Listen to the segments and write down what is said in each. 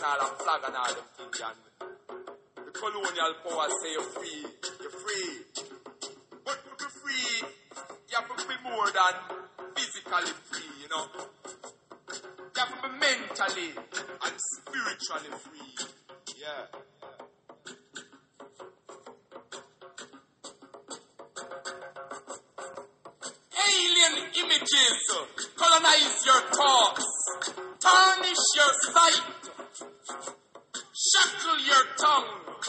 like get all a flag and all them things and the colonial power say you're free, you're free. But to be free, you have to be more than physically free, you know. You have to be mentally and spiritually free. Yeah. Alien images colonize your thoughts, tarnish your sight, your tongue,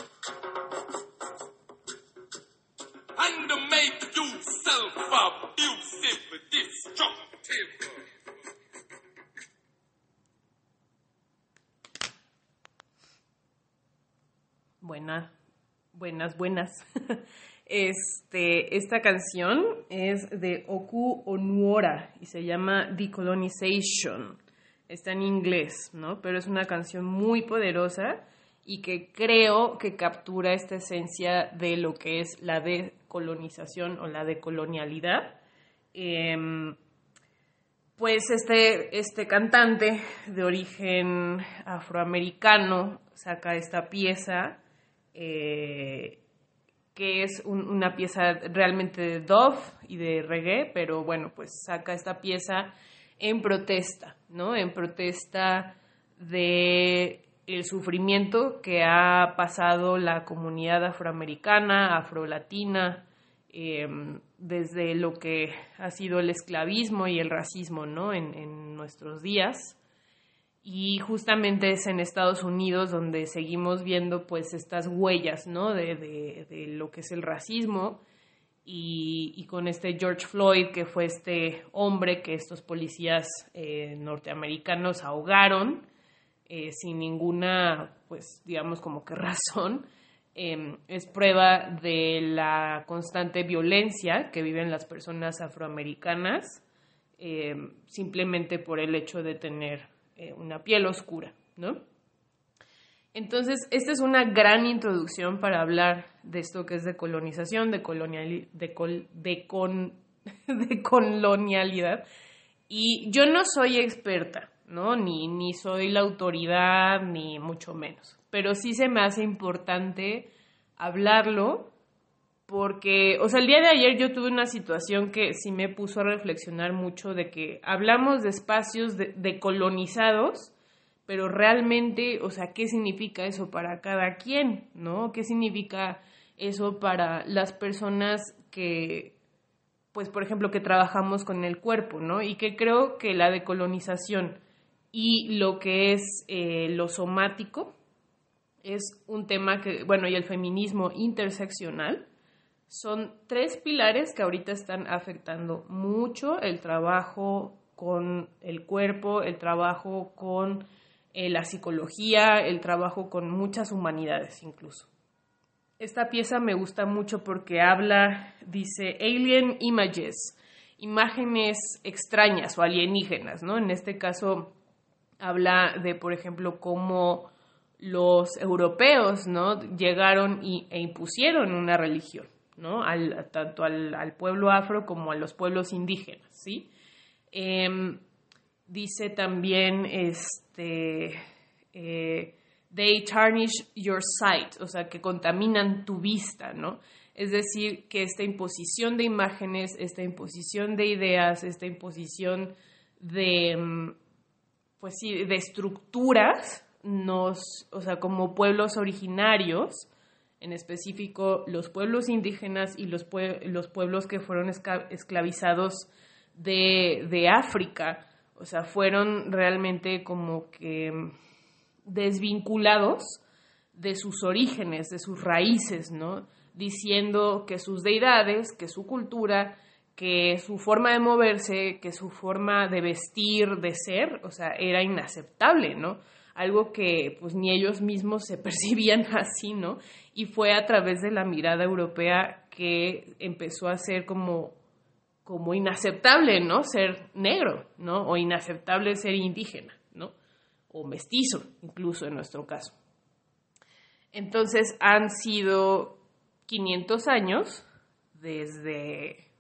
and make you self-abusive, destructive. Buenas, buenas, buenas. Este, esta canción es de Oku Onuora y se llama Decolonization. Está en inglés, ¿no? Pero es una canción muy poderosa y que creo que captura esta esencia de lo que es la decolonización o la decolonialidad. Em, pues este, este cantante de origen afroamericano saca esta pieza eh, que es un- una pieza realmente de dove y de reggae, pero bueno, pues saca esta pieza en protesta, ¿no? En protesta de el sufrimiento que ha pasado la comunidad afroamericana, afrolatina, eh, desde lo que ha sido el esclavismo y el racismo, ¿no? En, en nuestros días. Y justamente es en Estados Unidos donde seguimos viendo pues estas huellas, ¿no? De, de- lo que es el racismo y, y con este George Floyd, que fue este hombre que estos policías eh, norteamericanos ahogaron eh, sin ninguna, pues digamos como que razón, eh, es prueba de la constante violencia que viven las personas afroamericanas eh, simplemente por el hecho de tener eh, una piel oscura, ¿no? Entonces, esta es una gran introducción para hablar de esto que es de colonización, de, coloniali- de, col- de con- de colonialidad. Y yo no soy experta, ¿no? Ni, soy la autoridad, ni mucho menos. Pero sí se me hace importante hablarlo porque, o sea, el día de ayer yo tuve una situación que sí me puso a reflexionar mucho de que hablamos de espacios de, decolonizados, pero realmente, o sea, ¿qué significa eso para cada quien, no? ¿Qué significa eso para las personas que, pues, por ejemplo, que trabajamos con el cuerpo, ¿no? Y que creo que la decolonización y lo que es eh, lo somático es un tema que, bueno, y el feminismo interseccional, son tres pilares que ahorita están afectando mucho el trabajo con el cuerpo, el trabajo con eh, la psicología, el trabajo con muchas humanidades incluso. Esta pieza me gusta mucho porque habla, dice, alien images, imágenes extrañas o alienígenas, ¿no? En este caso habla de, por ejemplo, cómo los europeos, ¿no? Llegaron y, e impusieron una religión, ¿no? Al, tanto al, pueblo afro como a los pueblos indígenas, ¿sí? Eh, dice también, este, eh, they tarnish your sight, o sea, que contaminan tu vista, ¿no? Es decir, que esta imposición de imágenes, esta imposición de ideas, esta imposición de, pues sí, de estructuras, nos, o sea, como pueblos originarios, en específico los pueblos indígenas y los, pue los pueblos que fueron esclavizados de, de, África, o sea, fueron realmente como que desvinculados de sus orígenes, de sus raíces, ¿no? Diciendo que sus deidades, que su cultura, que su forma de moverse, que su forma de vestir, de ser, o sea, era inaceptable, ¿no? Algo que pues ni ellos mismos se percibían así, ¿no? Y fue a través de la mirada europea que empezó a ser como, como inaceptable, ¿no? Ser negro, ¿no? O inaceptable ser indígena, ¿no? O mestizo, incluso en nuestro caso. Entonces han sido 500 años desde,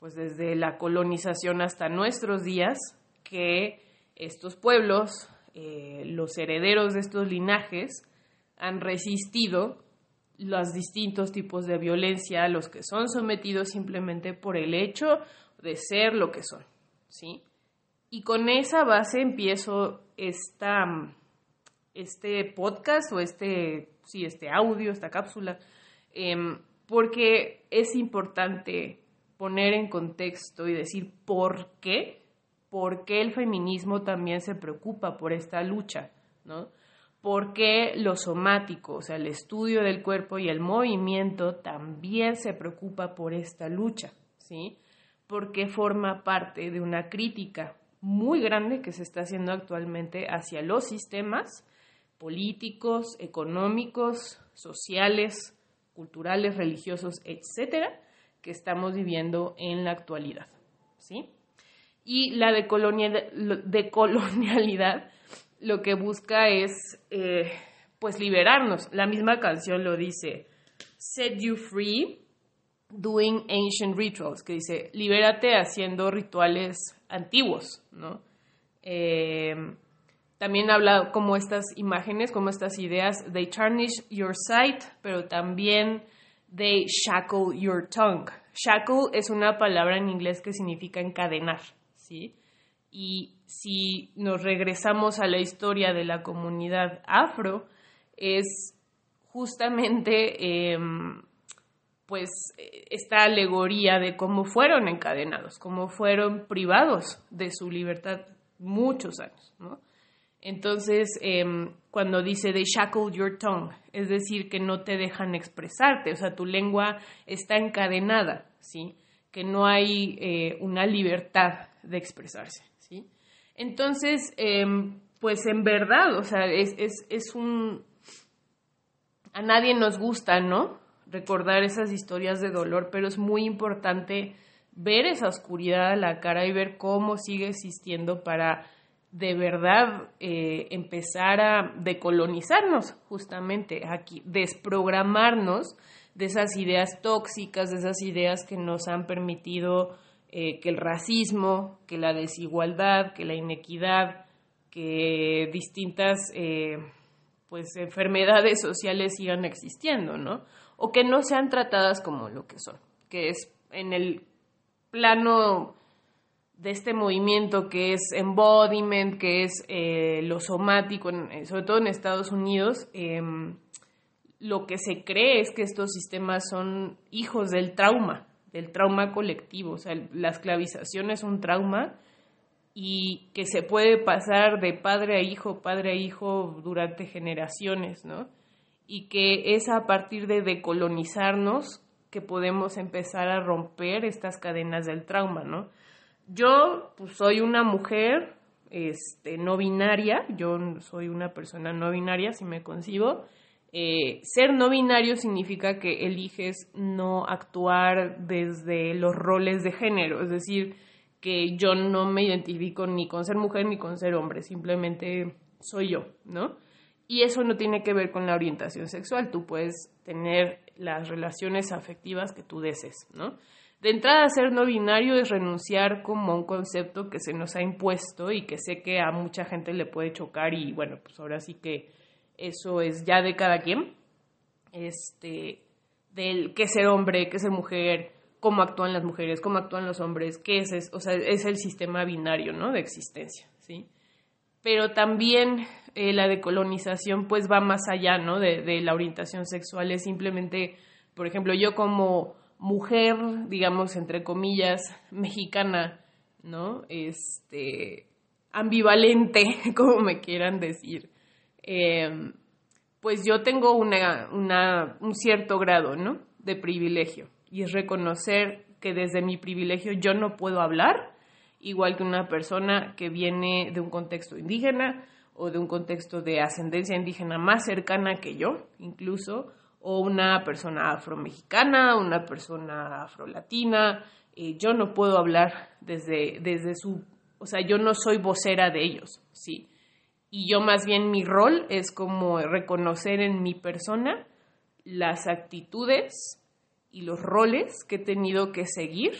pues desde la colonización hasta nuestros días que estos pueblos eh, los herederos de estos linajes han resistido los distintos tipos de violencia a los que son sometidos simplemente por el hecho de ser lo que son, ¿sí? Y con esa base empiezo esta, este podcast o este, sí, este audio, esta cápsula, em, porque es importante poner en contexto y decir por qué, por qué el feminismo también se preocupa por esta lucha, ¿no? por qué lo somático, o sea, el estudio del cuerpo y el movimiento también se preocupa por esta lucha, ¿sí? Porque forma parte de una crítica muy grande que se está haciendo actualmente hacia los sistemas políticos, económicos, sociales, culturales, religiosos, etcétera, que estamos viviendo en la actualidad, ¿sí? Y la decolonialidad lo que busca es eh, pues liberarnos. La misma canción lo dice, set you free doing ancient rituals, que dice, libérate haciendo rituales antiguos, ¿no? Eh, también habla como estas imágenes, como estas ideas, they tarnish your sight, pero también they shackle your tongue. Shackle es una palabra en inglés que significa encadenar, ¿sí? Y si nos regresamos a la historia de la comunidad afro, es justamente em, pues esta alegoría de cómo fueron encadenados, cómo fueron privados de su libertad muchos años, Entonces, em, cuando dice de shackle your tongue, es decir, que no te dejan expresarte, o sea, tu lengua está encadenada, ¿sí? Que no hay eh, una libertad de expresarse. Entonces, em, pues en verdad, o sea, es, es, es un... A nadie nos gusta, ¿no? Recordar esas historias de dolor, pero es muy importante ver esa oscuridad a la cara y ver cómo sigue existiendo para de verdad eh, empezar a decolonizarnos justamente aquí, desprogramarnos de esas ideas tóxicas, de esas ideas que nos han permitido eh, que el racismo, que la desigualdad, que la inequidad, que distintas eh, pues enfermedades sociales sigan existiendo, ¿no? O que no sean tratadas como lo que son, que es en el plano de este movimiento que es embodiment, que es eh, lo somático, sobre todo en Estados Unidos, em, lo que se cree es que estos sistemas son hijos del trauma, del trauma colectivo. O sea, la esclavización es un trauma y que se puede pasar de padre a hijo, padre a hijo durante generaciones, ¿no? Y que es a partir de decolonizarnos que podemos empezar a romper estas cadenas del trauma, ¿no? Yo pues, soy una mujer este, no binaria, yo soy una persona no binaria, si me concibo, eh, ser no binario significa que eliges no actuar desde los roles de género, es decir, que yo no me identifico ni con ser mujer ni con ser hombre, simplemente soy yo, ¿no? Y eso no tiene que ver con la orientación sexual, tú puedes tener las relaciones afectivas que tú desees, ¿no? De entrada, ser no binario es renunciar como a un concepto que se nos ha impuesto y que sé que a mucha gente le puede chocar y bueno, pues ahora sí que eso es ya de cada quien, este, del qué ser hombre, qué ser mujer, cómo actúan las mujeres, cómo actúan los hombres, qué es, o sea, es el sistema binario, ¿no? De existencia, ¿sí? Pero también eh, la decolonización, pues, va más allá, ¿no? De la orientación sexual, es simplemente, por ejemplo, yo como mujer, digamos, entre comillas, mexicana, ¿no? Este, ambivalente, como me quieran decir, Em, pues yo tengo una, un cierto grado, ¿no? De privilegio. Y es reconocer que desde mi privilegio yo no puedo hablar igual que una persona que viene de un contexto indígena o de un contexto de ascendencia indígena más cercana que yo, incluso, o una persona afromexicana, una persona afrolatina. Eh, yo no puedo hablar desde, desde su, o sea, yo no soy vocera de ellos, sí y yo más bien mi rol es como reconocer en mi persona las actitudes y los roles que he tenido que seguir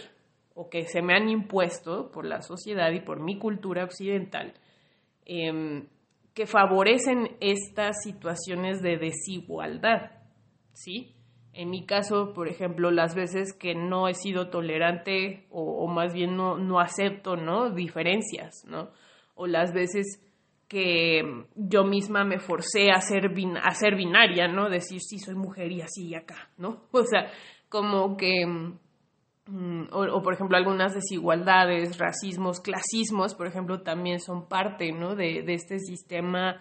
o que se me han impuesto por la sociedad y por mi cultura occidental, em, que favorecen estas situaciones de desigualdad, ¿sí? En mi caso, por ejemplo, las veces que no he sido tolerante o, más bien no, no acepto, ¿no? Diferencias, ¿no? O las veces que yo misma me forcé a ser, a ser binaria, ¿no? Decir, sí, soy mujer y así y acá, ¿no? O sea, como que, mm, o, por ejemplo, algunas desigualdades, racismos, clasismos, por ejemplo, también son parte, ¿no? De, de este sistema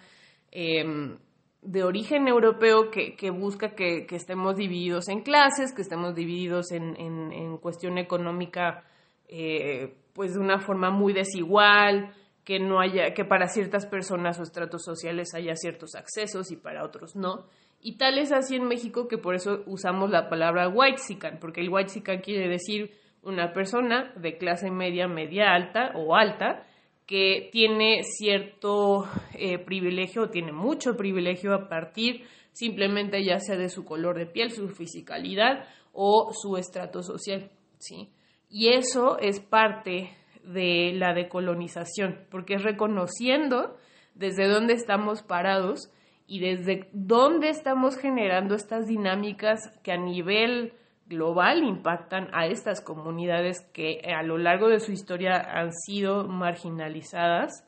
em, de origen europeo que, que busca que, que, estemos divididos en clases, que estemos divididos en, en, en cuestión económica, eh, pues de una forma muy desigual, que no haya, que para ciertas personas o estratos sociales haya ciertos accesos y para otros no. Y tal es así en México que por eso usamos la palabra white porque el white quiere decir una persona de clase media, media alta o alta que tiene cierto eh, privilegio o tiene mucho privilegio a partir simplemente ya sea de su color de piel, su fisicalidad o su estrato social, ¿sí? Y eso es parte de la decolonización, porque es reconociendo desde dónde estamos parados y desde dónde estamos generando estas dinámicas que a nivel global impactan a estas comunidades que a lo largo de su historia han sido marginalizadas,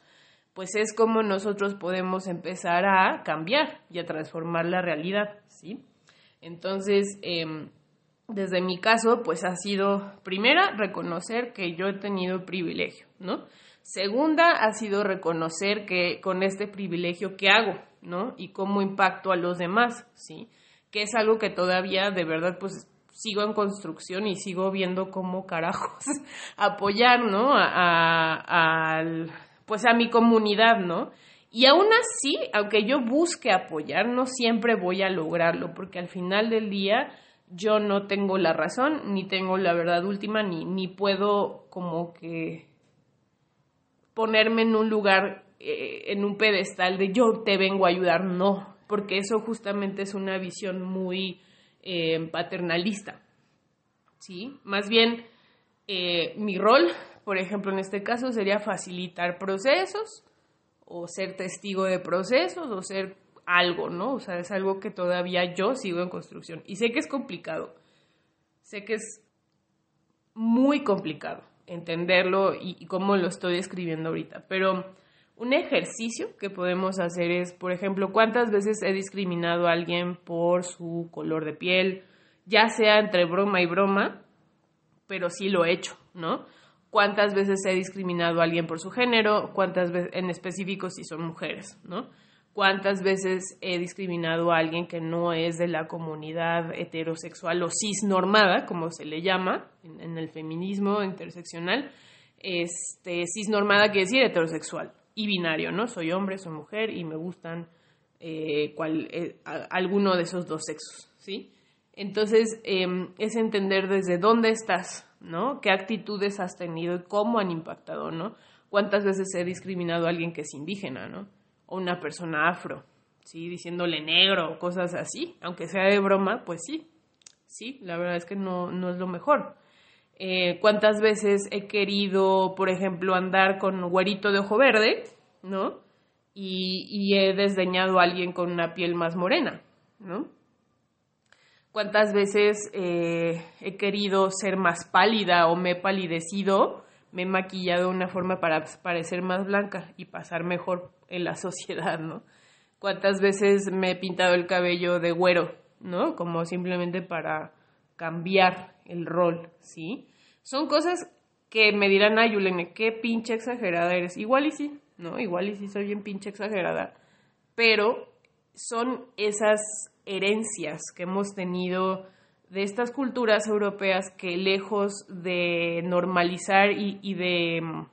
pues es como nosotros podemos empezar a cambiar y a transformar la realidad, ¿sí? Entonces, em, desde mi caso, pues ha sido, primera, reconocer que yo he tenido privilegio, ¿no? Segunda, ha sido reconocer que con este privilegio, ¿qué hago, ¿no? Y cómo impacto a los demás, ¿sí? Que es algo que todavía, de verdad, pues sigo en construcción y sigo viendo cómo carajos apoyar, ¿no? A, pues a mi comunidad, ¿no? Y aún así, aunque yo busque apoyar, no siempre voy a lograrlo, porque al final del día yo no tengo la razón, ni tengo la verdad última, ni, ni puedo como que ponerme en un lugar, eh, en un pedestal de yo te vengo a ayudar, no, porque eso justamente es una visión muy eh, paternalista, ¿sí? Más bien, eh, mi rol, por ejemplo, en este caso, sería facilitar procesos, o ser testigo de procesos, o ser algo, ¿no? O sea, es algo que todavía yo sigo en construcción. Y sé que es complicado. Sé que es muy complicado entenderlo y, cómo lo estoy escribiendo ahorita. Pero un ejercicio que podemos hacer es, por ejemplo, cuántas veces he discriminado a alguien por su color de piel, ya sea entre broma y broma, pero sí lo he hecho, ¿no? Cuántas veces he discriminado a alguien por su género, cuántas veces en específico si son mujeres, ¿no? cuántas veces he discriminado a alguien que no es de la comunidad heterosexual o cisnormada, como se le llama en, el feminismo interseccional. Este, cisnormada quiere decir heterosexual binario, ¿no? Soy hombre, soy mujer y me gustan eh, eh, alguno de esos dos sexos, ¿sí? Entonces, em, es entender desde dónde estás, ¿no? ¿Qué actitudes has tenido y cómo han impactado, ¿no? ¿Cuántas veces he discriminado a alguien que es indígena, ¿no? o una persona afro, ¿sí? Diciéndole negro o cosas así, aunque sea de broma, pues sí, sí, la verdad es que no, no es lo mejor. Eh, ¿Cuántas veces he querido, por ejemplo, andar con güerito de ojo verde, ¿no? Y, he desdeñado a alguien con una piel más morena, ¿no? ¿Cuántas veces eh, he querido ser más pálida o me he palidecido me he maquillado de una forma para parecer más blanca y pasar mejor en la sociedad, ¿no? ¿Cuántas veces me he pintado el cabello de güero, ¿no? Como simplemente para cambiar el rol, ¿sí? Son cosas que me dirán, ay, Yulene, qué pinche exagerada eres. Igual y sí, ¿no? Igual y sí soy bien pinche exagerada. Pero son esas herencias que hemos tenido de estas culturas europeas que lejos de normalizar y, de mm,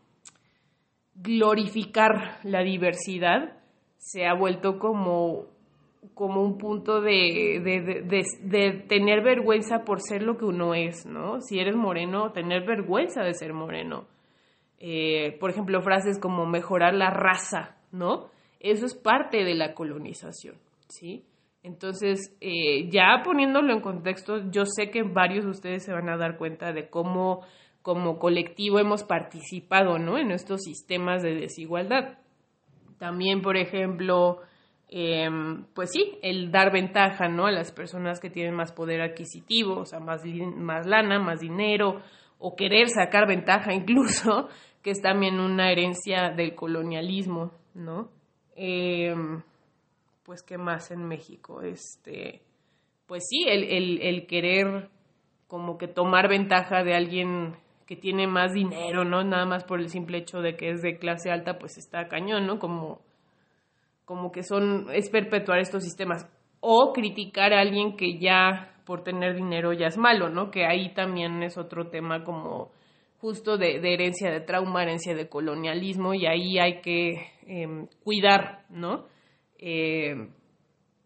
glorificar la diversidad, se ha vuelto como, como un punto de, de, tener vergüenza por ser lo que uno es, ¿no? Si eres moreno, tener vergüenza de ser moreno. Eh, por ejemplo, frases como mejorar la raza, ¿no? Eso es parte de la colonización, ¿sí? Entonces, eh, ya poniéndolo en contexto, yo sé que varios de ustedes se van a dar cuenta de cómo como colectivo hemos participado ¿no? en estos sistemas de desigualdad. También, por ejemplo, em, pues sí, el dar ventaja, ¿no? A las personas que tienen más poder adquisitivo, o sea, más, más lana, más dinero, o querer sacar ventaja incluso, que es también una herencia del colonialismo, ¿no? Em, pues, ¿qué más en México? Este, pues sí, el, el, el querer como que tomar ventaja de alguien que tiene más dinero, ¿no? Nada más por el simple hecho de que es de clase alta, pues está cañón, ¿no? Como, como que son, es perpetuar estos sistemas. O criticar a alguien que ya por tener dinero ya es malo, ¿no? Que ahí también es otro tema como justo de, herencia de trauma, herencia de colonialismo, y ahí hay que em, cuidar, ¿no? Eh,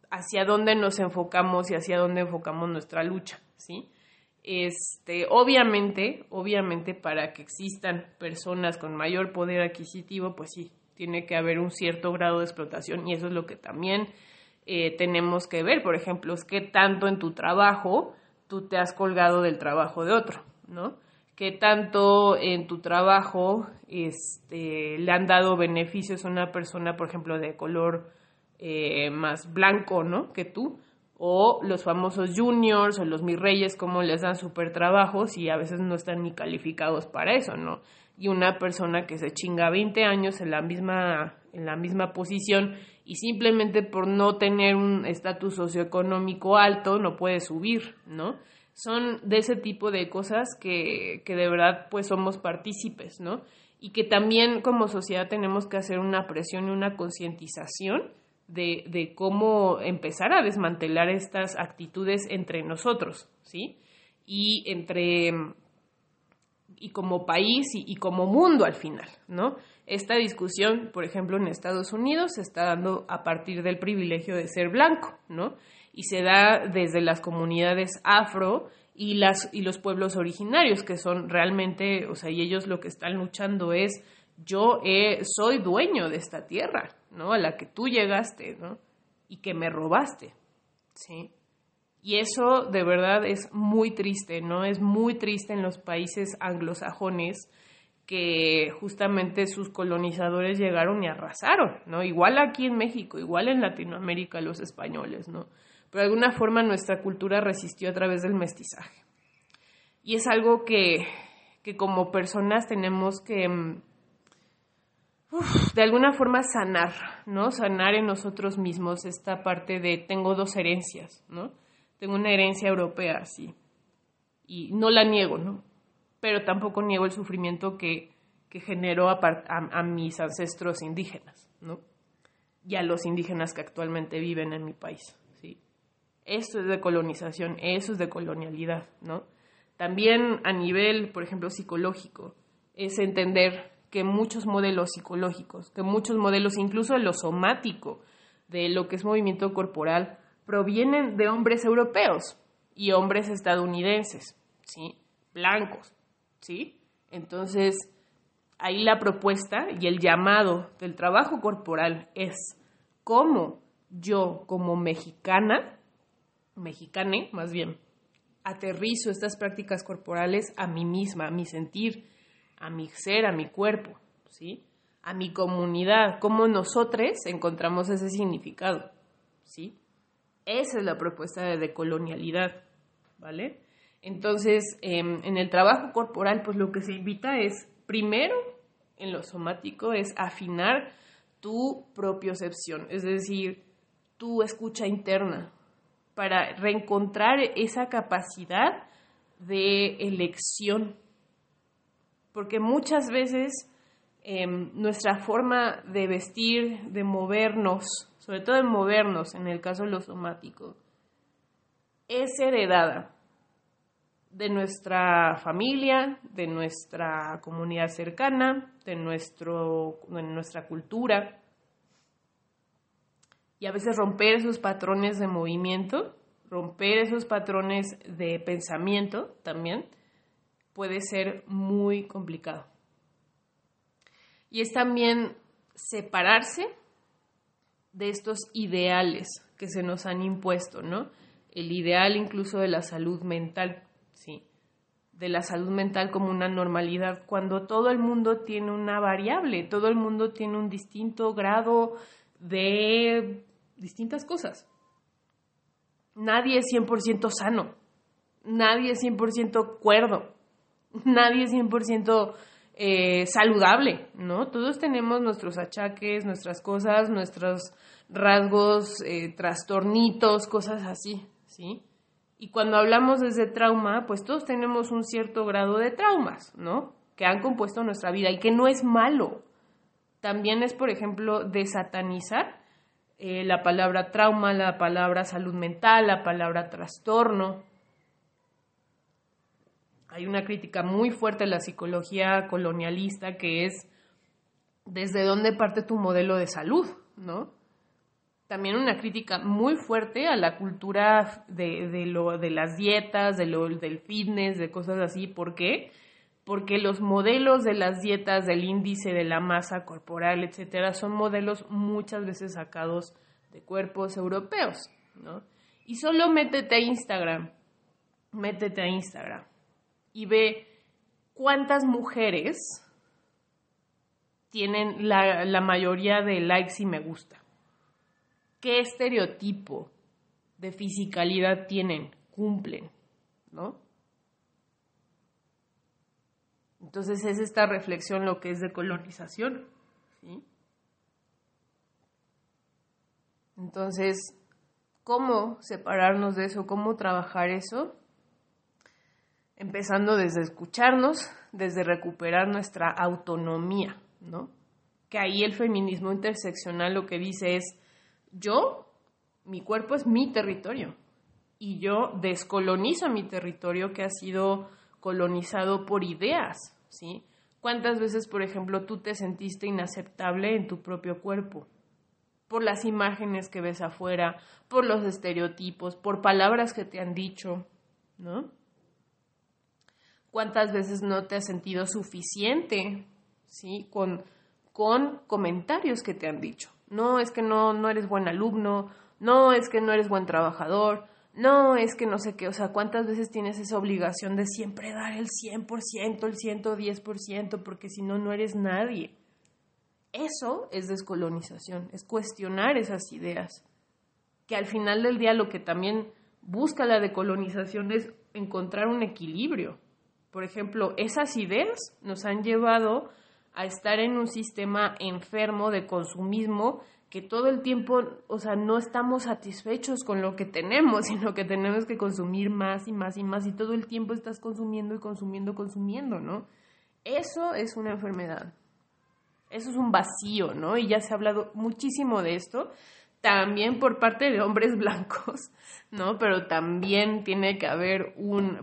hacia dónde nos enfocamos y hacia dónde enfocamos nuestra lucha, ¿sí? Este, obviamente, obviamente para que existan personas con mayor poder adquisitivo, pues sí, tiene que haber un cierto grado de explotación y eso es lo que también eh, tenemos que ver. Por ejemplo, es que tanto en tu trabajo tú te has colgado del trabajo de otro, ¿no? Que tanto en tu trabajo este, le han dado beneficios a una persona, por ejemplo, de color eh, más blanco, ¿no? Que tú, o los famosos juniors o los mis reyes, como les dan súper trabajos y a veces no están ni calificados para eso, ¿no? Y una persona que se chinga 20 años en la misma, en la misma posición y simplemente por no tener un estatus socioeconómico alto no puede subir, ¿no? Son de ese tipo de cosas que, que de verdad pues somos partícipes, ¿no? Y que también como sociedad tenemos que hacer una presión y una concientización de, de, cómo empezar a desmantelar estas actitudes entre nosotros, ¿sí? Y entre y como país y, como mundo al final, ¿no? Esta discusión, por ejemplo, en Estados Unidos se está dando a partir del privilegio de ser blanco, ¿no? Y se da desde las comunidades afro y, las, y los pueblos originarios, que son realmente, o sea, y ellos lo que están luchando es, yo soy dueño de esta tierra, ¿no? A la que tú llegaste, ¿no? Y que me robaste, ¿sí? Y eso de verdad es muy triste, ¿no? Es muy triste en los países anglosajones que justamente sus colonizadores llegaron y arrasaron, ¿no? Igual aquí en México, igual en Latinoamérica los españoles, ¿no? Pero de alguna forma nuestra cultura resistió a través del mestizaje. Y es algo que, que como personas tenemos que mm, de alguna forma sanar, ¿no? Sanar en nosotros mismos esta parte de tengo dos herencias, ¿no? Tengo una herencia europea, sí, y no la niego, ¿no? Pero tampoco niego el sufrimiento que, que generó a, a, mis ancestros indígenas, ¿no? Y a los indígenas que actualmente viven en mi país, ¿sí? Esto es de colonización, eso es de colonialidad, ¿no? También a nivel, por ejemplo, psicológico, es entender que muchos modelos psicológicos, que muchos modelos, incluso de lo somático, de lo que es movimiento corporal, provienen de hombres europeos y hombres estadounidenses, ¿sí? Blancos, ¿sí? Entonces, ahí la propuesta y el llamado del trabajo corporal es cómo yo como mexicana, mexicane más bien, aterrizo estas prácticas corporales a mí misma, a mi sentir, a mi ser, a mi cuerpo, ¿sí? A mi comunidad, cómo nosotros encontramos ese significado, ¿sí? Esa es la propuesta de decolonialidad, ¿vale? Entonces, em, en el trabajo corporal, pues lo que se invita es, primero, en lo somático, es afinar tu propiocepción, es decir, tu escucha interna, para reencontrar esa capacidad de elección porque muchas veces em, nuestra forma de vestir, de movernos, sobre todo de movernos en el caso de lo somático, es heredada de nuestra familia, de nuestra comunidad cercana, de, nuestro, de nuestra cultura. Y a veces romper esos patrones de movimiento, romper esos patrones de pensamiento también, puede ser muy complicado. Y es también separarse de estos ideales que se nos han impuesto, ¿no? El ideal incluso de la salud mental, ¿sí? de la salud mental como una normalidad, cuando todo el mundo tiene una variable, todo el mundo tiene un distinto grado de distintas cosas. Nadie es 100% sano, nadie es 100% cuerdo, nadie es 100% eh, saludable, ¿no? Todos tenemos nuestros achaques, nuestras cosas, nuestros rasgos, eh, trastornitos, cosas así, ¿sí? Y cuando hablamos desde trauma, pues todos tenemos un cierto grado de traumas, ¿no? Que han compuesto nuestra vida y que no es malo. También es, por ejemplo, desatanizar eh, la palabra trauma, la palabra salud mental, la palabra trastorno. Hay una crítica muy fuerte a la psicología colonialista que es desde dónde parte tu modelo de salud, ¿no? también una crítica muy fuerte a la cultura de, lo, de las dietas, de lo, del fitness, de cosas así. ¿Por qué? Porque los modelos de las dietas, del índice de la masa corporal, etcétera, son modelos muchas veces sacados de cuerpos europeos, ¿no? Y solo métete a Instagram, métete a Instagram y ve cuántas mujeres tienen la, la mayoría de likes y me gusta qué estereotipo de fisicalidad tienen, cumplen, ¿no? Entonces es esta reflexión lo que es de colonización, ¿sí? Entonces, ¿cómo separarnos de eso? ¿Cómo trabajar eso? Empezando desde escucharnos, desde recuperar nuestra autonomía, ¿no? Que ahí el feminismo interseccional lo que dice es, yo, mi cuerpo es mi territorio y yo descolonizo mi territorio que ha sido colonizado por ideas, ¿sí? ¿Cuántas veces, por ejemplo, tú te sentiste inaceptable en tu propio cuerpo? Por las imágenes que ves afuera, por los estereotipos, por palabras que te han dicho, ¿no? ¿Cuántas veces no te has sentido suficiente, ¿sí? Con, con comentarios que te han dicho no es que no, no eres buen alumno, no es que no eres buen trabajador, no es que no sé qué, o sea, ¿cuántas veces tienes esa obligación de siempre dar el 100%, el 110%, porque si no, no eres nadie? Eso es descolonización, es cuestionar esas ideas, que al final del día lo que también busca la decolonización es encontrar un equilibrio. Por ejemplo, esas ideas nos han llevado a estar en un sistema enfermo de consumismo que todo el tiempo, o sea, no estamos satisfechos con lo que tenemos, sino que tenemos que consumir más y más y más y todo el tiempo estás consumiendo y consumiendo, consumiendo, ¿no? Eso es una enfermedad. Eso es un vacío, ¿no? Y ya se ha hablado muchísimo de esto también por parte de hombres blancos, ¿no? Pero también tiene que haber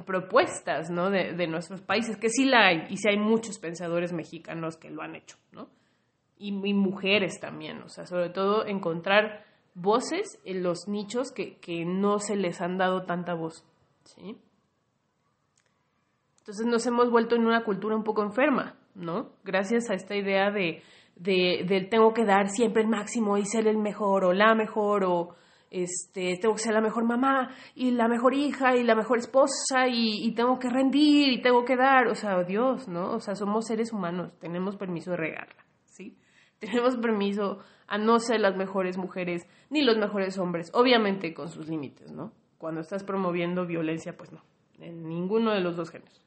propuestas, ¿no? De, de, nuestros países, que sí la hay, y sí hay muchos pensadores mexicanos que lo han hecho, ¿no? Y, y mujeres también, o sea, sobre todo encontrar voces en los nichos que, que no se les han dado tanta voz, ¿sí? Entonces nos hemos vuelto en una cultura un poco enferma, ¿no? Gracias a esta idea de de, tengo que dar siempre el máximo y ser el mejor o la mejor o este, tengo que ser la mejor mamá y la mejor hija y la mejor esposa y, y, tengo que rendir y tengo que dar, o sea, Dios, ¿no? O sea, somos seres humanos, tenemos permiso de regarla, ¿sí? Tenemos permiso a no ser las mejores mujeres ni los mejores hombres, obviamente con sus límites, ¿no? Cuando estás promoviendo violencia, pues no, en ninguno de los dos géneros.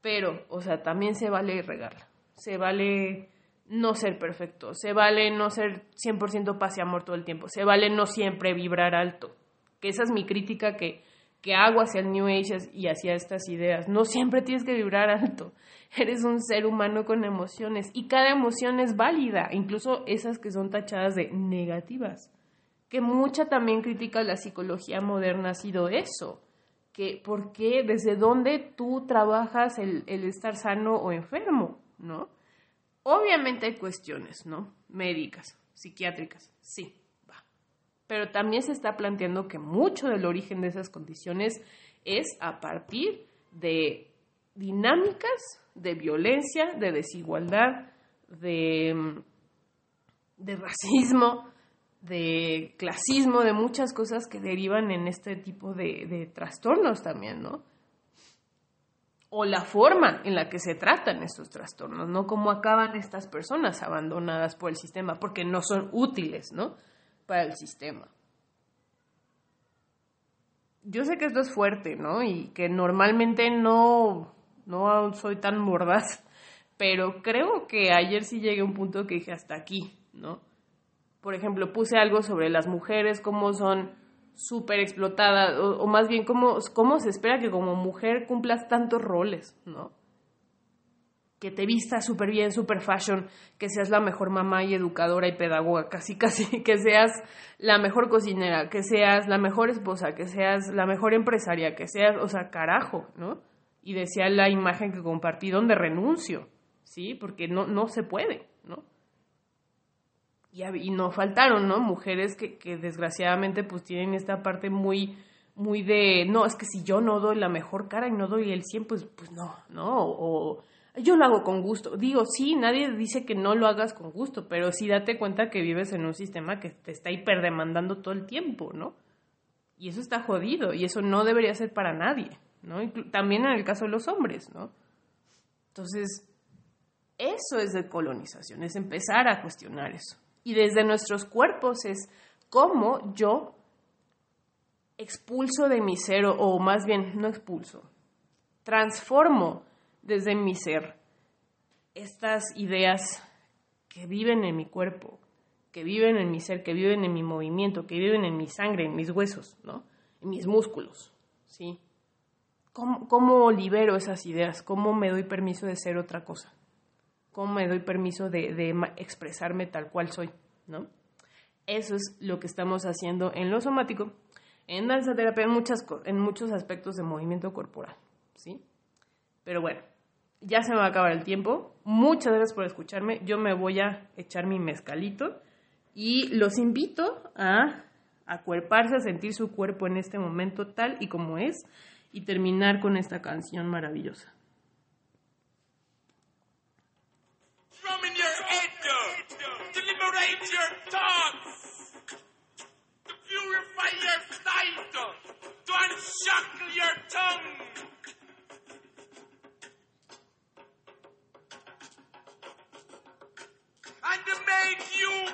Pero, o sea, también se vale regarla, se vale no ser perfecto, se vale no ser 100% paz y amor todo el tiempo, se vale no siempre vibrar alto, que esa es mi crítica que, que hago hacia el New Age y hacia estas ideas, no siempre tienes que vibrar alto, eres un ser humano con emociones y cada emoción es válida, incluso esas que son tachadas de negativas, que mucha también crítica la psicología moderna ha sido eso, que por qué, desde dónde tú trabajas el, el estar sano o enfermo, ¿no? Obviamente hay cuestiones, ¿no? Médicas, psiquiátricas, sí, va. Pero también se está planteando que mucho del origen de esas condiciones es a partir de dinámicas de violencia, de desigualdad, de, racismo, de clasismo, de muchas cosas que derivan en este tipo de, de trastornos también, ¿no? O la forma en la que se tratan estos trastornos, no cómo acaban estas personas abandonadas por el sistema, porque no son útiles, ¿no? Para el sistema. Yo sé que esto es fuerte, ¿no? Y que normalmente no, no soy tan mordaz, pero creo que ayer sí llegué a un punto que dije hasta aquí, ¿no? Por ejemplo, puse algo sobre las mujeres, cómo son súper explotada, o, más bien cómo, cómo se espera que como mujer cumplas tantos roles, ¿no? Que te vistas súper bien, súper fashion, que seas la mejor mamá y educadora y pedagoga, casi casi, que seas la mejor cocinera, que seas la mejor esposa, que seas la mejor empresaria, que seas, o sea, carajo, ¿no? Y decía la imagen que compartí donde renuncio, ¿sí? Porque no, no se puede, y, no faltaron, ¿no? Mujeres que, que, desgraciadamente pues tienen esta parte muy, muy de, no, es que si yo no doy la mejor cara y no doy el 100, pues, pues no, ¿no? O yo lo hago con gusto. Digo, sí, nadie dice que no lo hagas con gusto, pero sí date cuenta que vives en un sistema que te está hiperdemandando todo el tiempo, ¿no? Y eso está jodido y eso no debería ser para nadie, ¿no? También en el caso de los hombres, ¿no? Entonces, eso es de colonización, es empezar a cuestionar eso y desde nuestros cuerpos es cómo yo expulso de mi ser, o, más bien no expulso, transformo desde mi ser estas ideas que viven en mi cuerpo, que viven en mi ser, que viven en mi movimiento, que viven en mi sangre, en mis huesos, ¿no? En mis músculos, ¿sí? ¿Cómo, cómo libero esas ideas? ¿Cómo me doy permiso de ser otra cosa? Cómo me doy permiso de, expresarme tal cual soy, ¿no? Eso es lo que estamos haciendo en lo somático, en danza terapia, en, en muchos aspectos de movimiento corporal, ¿sí? Pero bueno, ya se me va a acabar el tiempo. Muchas gracias por escucharme. Yo me voy a echar mi mezcalito y los invito a acuerparse, a sentir su cuerpo en este momento tal y como es y terminar con esta canción maravillosa. shackle your tongue! And to make you